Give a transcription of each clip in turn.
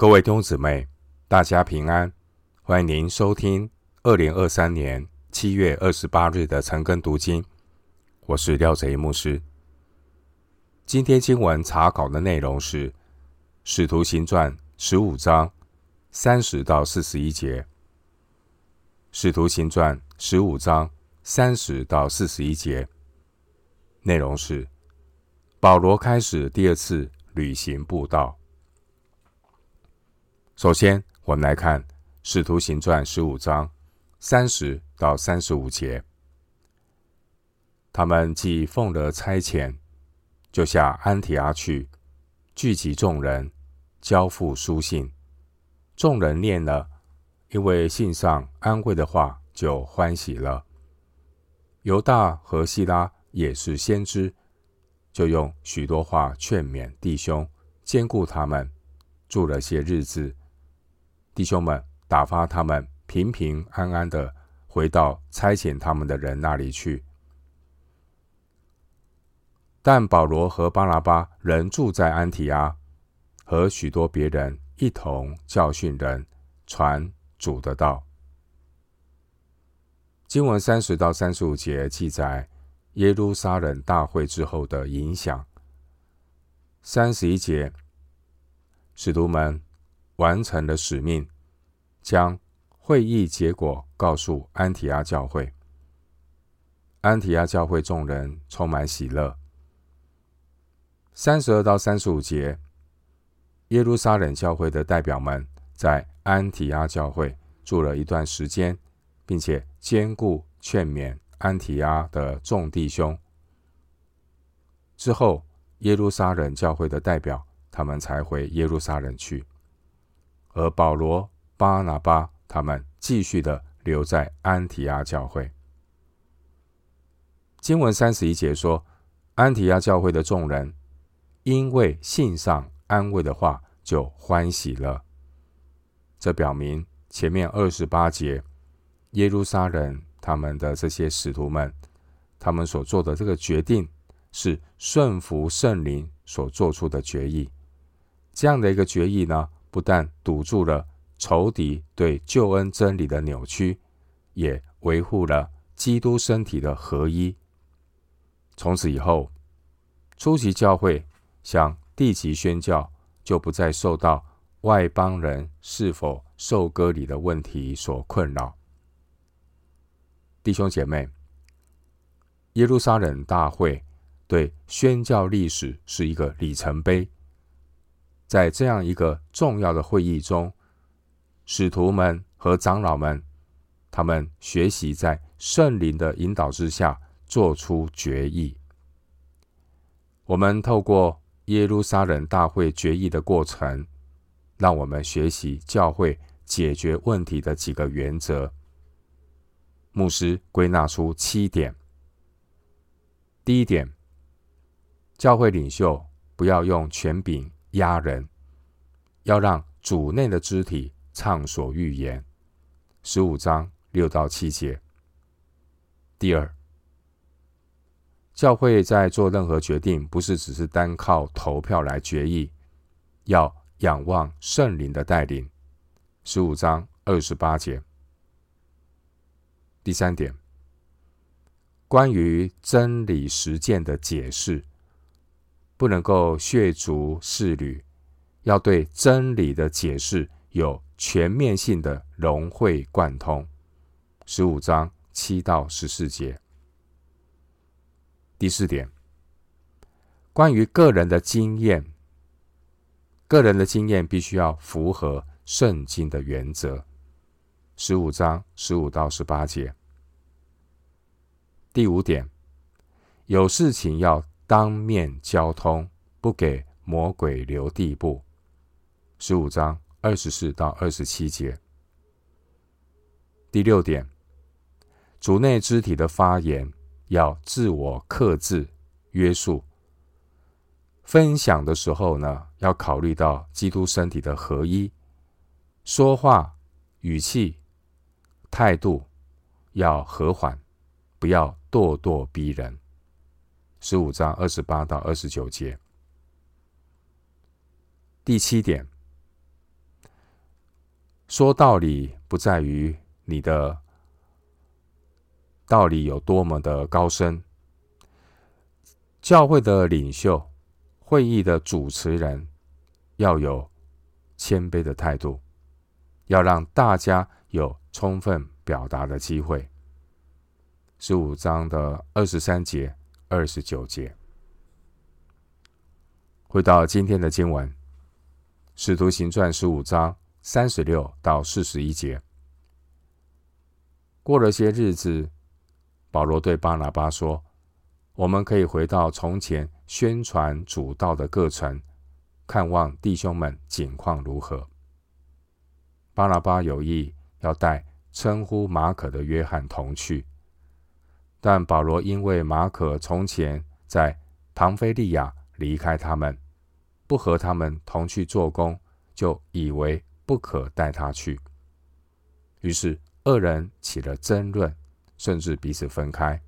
各位弟兄姊妹，大家平安！欢迎您收听二零二三年七月二十八日的晨更读经。我是廖哲一牧师。今天经文查考的内容是《使徒行传》十五章三十到四十一节，《使徒行传》十五章三十到四十一节内容是保罗开始第二次旅行布道。首先，我们来看《使徒行传》十五章三十到三十五节。他们既奉了差遣，就下安提阿去，聚集众人，交付书信。众人念了，因为信上安慰的话，就欢喜了。犹大和西拉也是先知，就用许多话劝勉弟兄，兼顾他们，住了些日子。弟兄们打发他们平平安安的回到差遣他们的人那里去。但保罗和巴拿巴仍住在安提阿，和许多别人一同教训人，传主的道。经文三十到三十五节记载耶路撒冷大会之后的影响。三十一节，使徒们。完成了使命，将会议结果告诉安提阿教会。安提阿教会众人充满喜乐。三十二到三十五节，耶路撒冷教会的代表们在安提阿教会住了一段时间，并且坚固劝勉安提阿的众弟兄。之后，耶路撒冷教会的代表他们才回耶路撒冷去。而保罗、巴拿巴他们继续的留在安提阿教会。经文三十一节说，安提阿教会的众人因为信上安慰的话，就欢喜了。这表明前面二十八节耶路撒冷他们的这些使徒们，他们所做的这个决定是顺服圣灵所做出的决议。这样的一个决议呢，不但堵住了仇敌对救恩真理的扭曲，也维护了基督身体的合一。从此以后，初级教会向地级宣教，就不再受到外邦人是否受割礼的问题所困扰。弟兄姐妹，耶路撒冷大会对宣教历史是一个里程碑。在这样一个重要的会议中，使徒们和长老们，他们学习在圣灵的引导之下做出决议。我们透过耶路撒冷大会决议的过程，让我们学习教会解决问题的几个原则。牧师归纳出七点。第一点，教会领袖不要用权柄。压人，要让主内的肢体畅所欲言。十五章六到七节。第二，教会在做任何决定，不是只是单靠投票来决议，要仰望圣灵的带领。十五章二十八节。第三点，关于真理实践的解释。不能够血足适履，要对真理的解释有全面性的融会贯通。十五章七到十四节。第四点，关于个人的经验，个人的经验必须要符合圣经的原则。十五章十五到十八节。第五点，有事情要。当面交通，不给魔鬼留地步。十五章二十四到二十七节。第六点，主内肢体的发言要自我克制、约束。分享的时候呢，要考虑到基督身体的合一。说话语气、态度要和缓，不要咄咄逼人。十五章二十八到二十九节。第七点，说道理不在于你的道理有多么的高深，教会的领袖、会议的主持人要有谦卑的态度，要让大家有充分表达的机会。十五章的二十三节、二十九节，回到今天的经文，《使徒行传》十五章三十六到四十一节。过了些日子，保罗对巴拿巴说：“我们可以回到从前宣传主道的各城，看望弟兄们景况如何。”巴拿巴有意要带称呼马可的约翰同去。但保罗因为马可从前在庞菲利亚离开他们，不和他们同去做工，就以为不可带他去。于是二人起了争论，甚至彼此分开。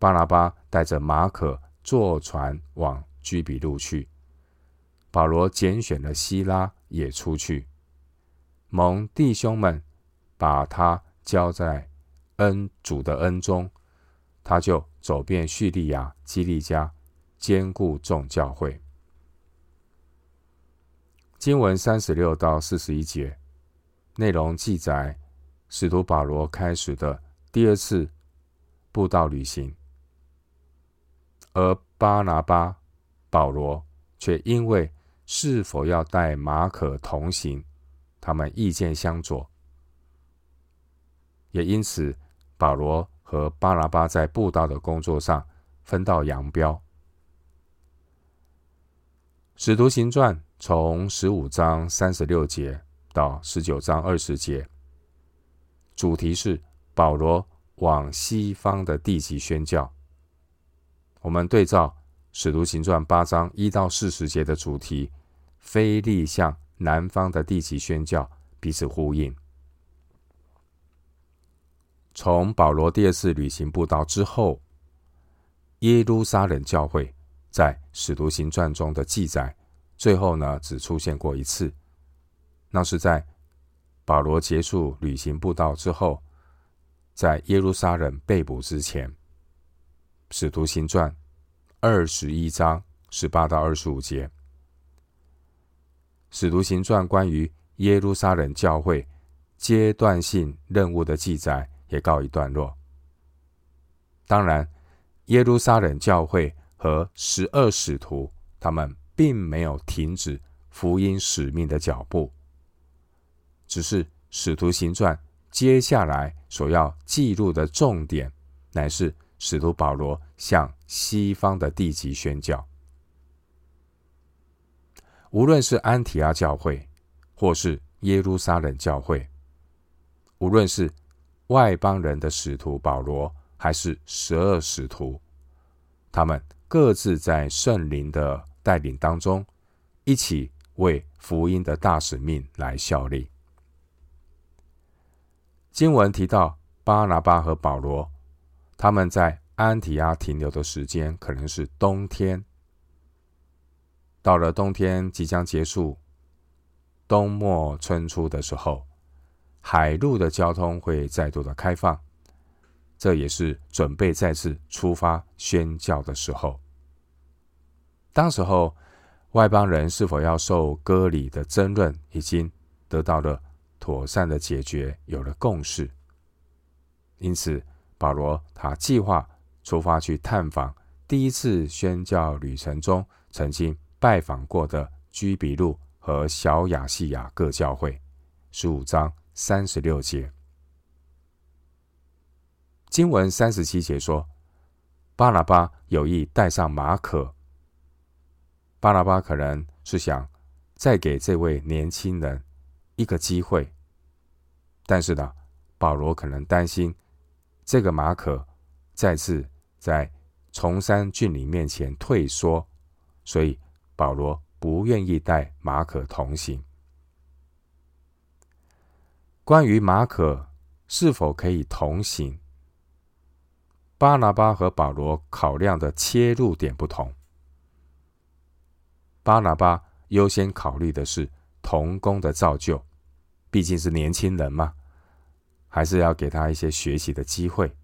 巴拿巴带着马可坐船往居比路去，保罗拣选了西拉也出去，蒙弟兄们把他交在恩主的恩中。他就走遍叙利亚、基利家，兼顾众教会。经文三十六到四十一节内容记载，使徒保罗开始的第二次布道旅行，而巴拿巴、保罗却因为是否要带马可同行，他们意见相左，也因此保罗。和巴拿巴在布道的工作上分道扬镳。使徒行传从十五章三十六节到十九章二十节，主题是保罗往西方的地级宣教。我们对照使徒行传八章一到四十节的主题，腓利向南方的地级宣教，彼此呼应。从保罗第二次旅行布道之后，耶路撒冷教会在使徒行传中的记载，最后呢只出现过一次，那是在保罗结束旅行布道之后，在耶路撒冷被捕之前。使徒行传二十一章十八到二十五节，使徒行传关于耶路撒冷教会阶段性任务的记载。也告一段落。当然，耶路撒冷教会和十二使徒，他们并没有停止福音使命的脚步，只是使徒行传接下来所要记录的重点，乃是使徒保罗向西方的地级宣教。无论是安提阿教会，或是耶路撒冷教会，无论是外邦人的使徒保罗，还是十二使徒，他们各自在圣灵的带领当中，一起为福音的大使命来效力。经文提到巴拿巴和保罗，他们在安提阿停留的时间可能是冬天。到了冬天即将结束，冬末春初的时候。海陆的交通会再度的开放，这也是准备再次出发宣教的时候。当时候，外邦人是否要受割礼的争论已经得到了妥善的解决，有了共识。因此，保罗他计划出发去探访第一次宣教旅程中曾经拜访过的居比路和小亚细亚各教会。十五章。三十六节，经文三十七节说，巴拿巴有意带上马可。巴拿巴可能是想再给这位年轻人一个机会，但是呢，保罗可能担心这个马可再次在崇山峻岭面前退缩，所以保罗不愿意带马可同行。关于马可是否可以同行，巴拿巴和保罗考量的切入点不同。巴拿巴优先考虑的是同工的造就，毕竟是年轻人嘛，还是要给他一些学习的机会。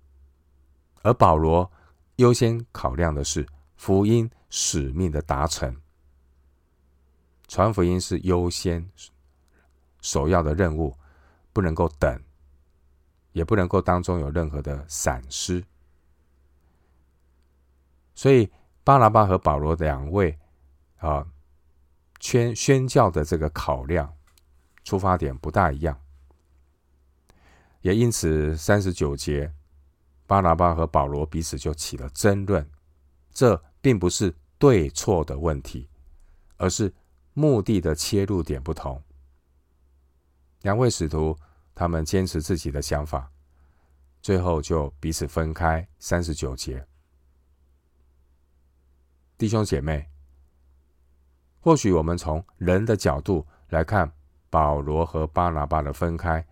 而保罗优先考量的是福音使命的达成，传福音是优先首要的任务，不能够等，也不能够当中有任何的闪失。所以巴拿巴和保罗两位啊，宣宣教的这个考量出发点不大一样，也因此三十九节。巴拿巴和保罗彼此就起了争论，这并不是对错的问题，而是目的的切入点不同。两位使徒他们坚持自己的想法，最后就彼此分开。三十九节，弟兄姐妹，或许我们从人的角度来看保罗和巴拿巴的分开，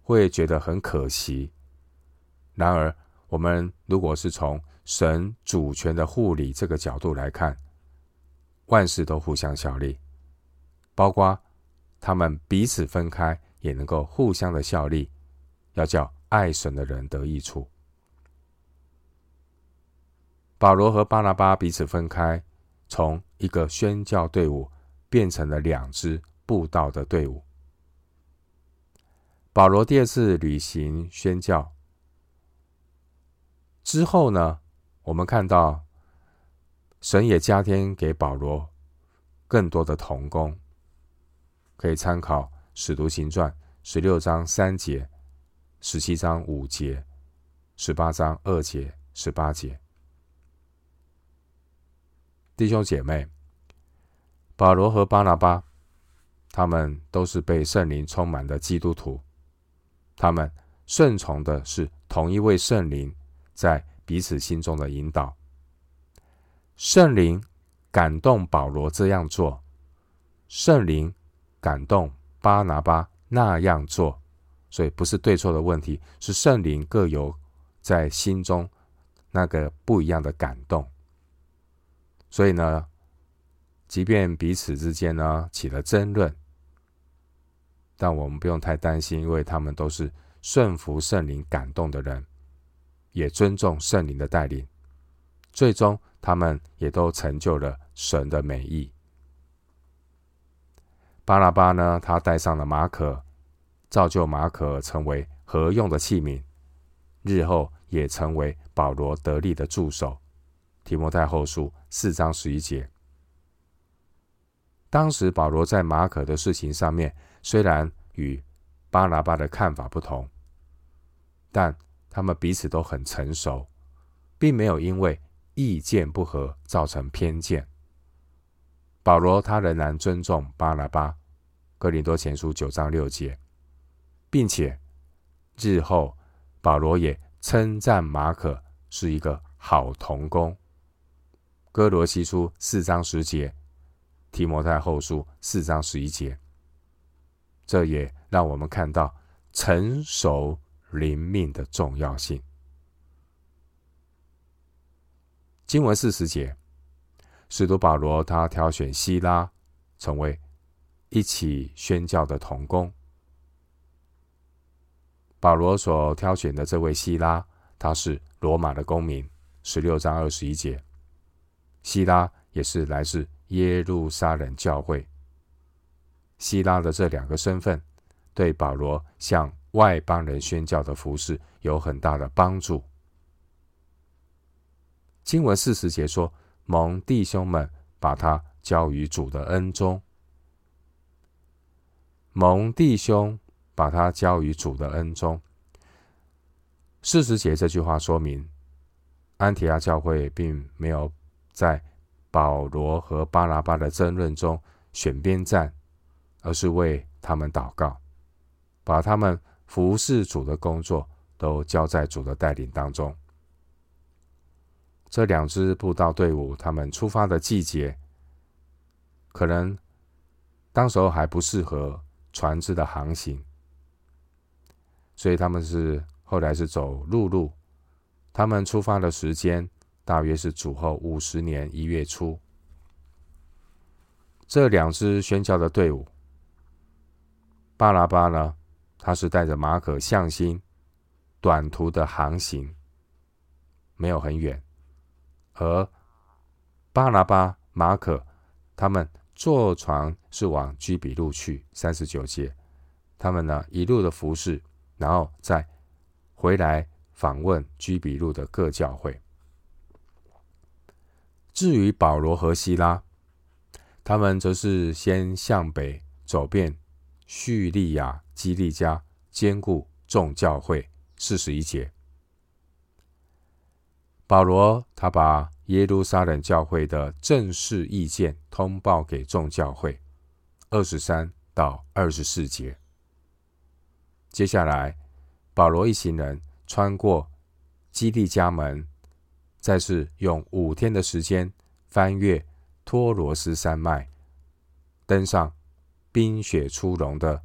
会觉得很可惜。然而，我们如果是从神主权的护理这个角度来看，万事都互相效力，包括他们彼此分开也能够互相的效力，要叫爱神的人得益处。保罗和巴拿巴彼此分开，从一个宣教队伍变成了两支布道的队伍。保罗第二次旅行宣教。之后呢，我们看到神也加添给保罗更多的同工，可以参考《使徒行传》十六章三节、十七章五节、十八章二节、十八节。弟兄姐妹，保罗和巴拿巴，他们都是被圣灵充满的基督徒，他们顺从的是同一位圣灵。在彼此心中的引导，圣灵感动保罗这样做，圣灵感动巴拿巴那样做，所以不是对错的问题，是圣灵各有在心中那个不一样的感动。所以呢，即便彼此之间呢起了争论，但我们不用太担心，因为他们都是顺服圣灵感动的人。也尊重圣灵的带领，最终他们也都成就了神的美意。巴拿巴呢，他带上了马可，造就马可成为合用的器皿，日后也成为保罗得力的助手。提摩太后书四章十一节。当时保罗在马可的事情上面，虽然与巴拿巴的看法不同，但他们彼此都很成熟，并没有因为意见不合造成偏见。保罗他仍然尊重巴拿巴，哥林多前书九章六节，并且日后保罗也称赞马可是一个好同工。哥罗西书四章十节，提摩太后书四章十一节，这也让我们看到成熟。灵命的重要性。经文四十节，使徒保罗他挑选西拉成为一起宣教的同工。保罗所挑选的这位希拉，他是罗马的公民。十六章二十一节，希拉也是来自耶路撒冷教会。希拉的这两个身份，对保罗向外邦人宣教的服饰有很大的帮助。经文四十节说：“蒙弟兄们把他交于主的恩中。”蒙弟兄把他交于主的恩中。四十节这句话说明，安提阿教会并没有在保罗和巴拿巴的争论中选边站，而是为他们祷告，把他们。服侍主的工作都交在主的带领当中。这两支布道队伍，他们出发的季节，可能当时候还不适合船只的航行，所以他们是后来是走陆路。他们出发的时间大约是主后五十年一月初。这两支宣教的队伍。巴拿巴呢，他是带着马可向心，短途的航行，没有很远。而巴拿巴、马可他们坐船是往居比路去，三十九节，他们呢一路的服侍，然后再回来访问居比路的各教会。至于保罗和西拉，他们则是先向北走遍叙利亚、基利加，坚固众教会。四十一节，保罗他把耶路撒冷教会的正式意见通报给众教会。二十三到二十四节，接下来保罗一行人穿过基利家门，再是用五天的时间翻越托罗斯山脉，登上冰雪初融的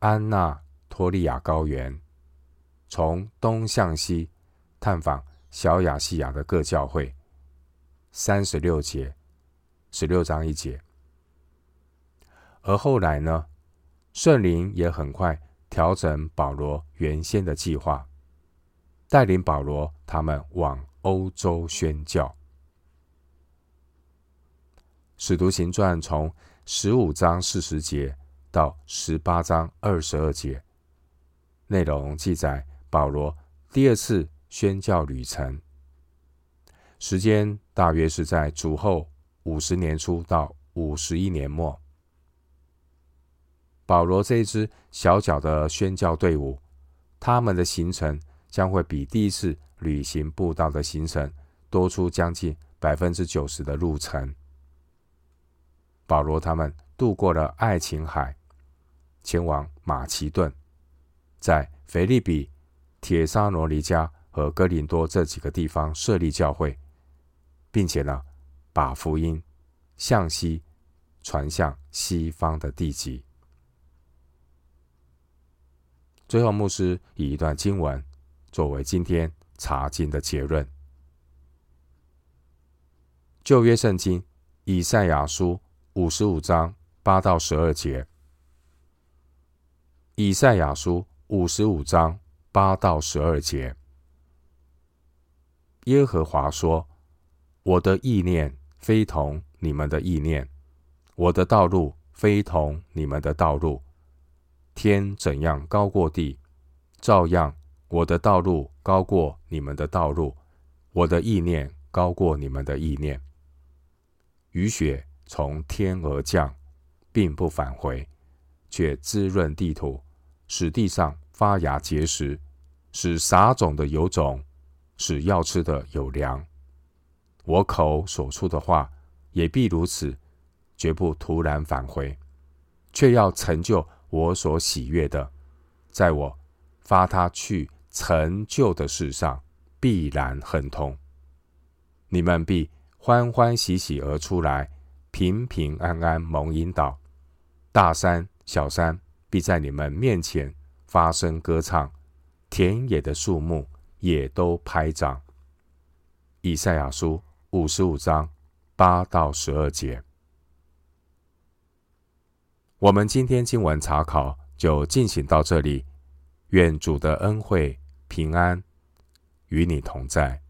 安纳托利亚高原。从东向西探访小亚细亚的各教会，三十六节，十六章一节。而后来呢，圣灵也很快调整保罗原先的计划，带领保罗他们往欧洲宣教。使徒行传从十五章四十节到十八章二十二节，内容记载。保罗第二次宣教旅程，时间大约是在主后五十年初到五十一年末。保罗这一支小小的宣教队伍，他们的行程将会比第一次旅行布道的行程多出将近百分之九十的路程。保罗他们渡过了爱琴海，前往马其顿，在腓立比。铁沙罗尼加和哥林多这几个地方设立教会，并且呢，把福音向西传向西方的地极。最后，牧师以一段经文作为今天查经的结论：旧约圣经以赛亚书五十五章八到十二节，以赛亚书五十五章。八到十二节，耶和华说：“我的意念非同你们的意念，我的道路非同你们的道路。天怎样高过地，照样我的道路高过你们的道路，我的意念高过你们的意念。雨雪从天而降，并不返回，却滋润地土，使地上发芽结实。”使撒种的有种，使要吃的有粮。我口所出的话也必如此，绝不突然返回，却要成就我所喜悦的，在我发他去成就的事上必然亨通。你们必欢欢喜喜而出来，平平安安蒙引导。大山小山必在你们面前发声歌唱。田野的树木也都拍掌。以赛亚书五十五章八到十二节。我们今天经文查考就进行到这里。愿主的恩惠平安与你同在。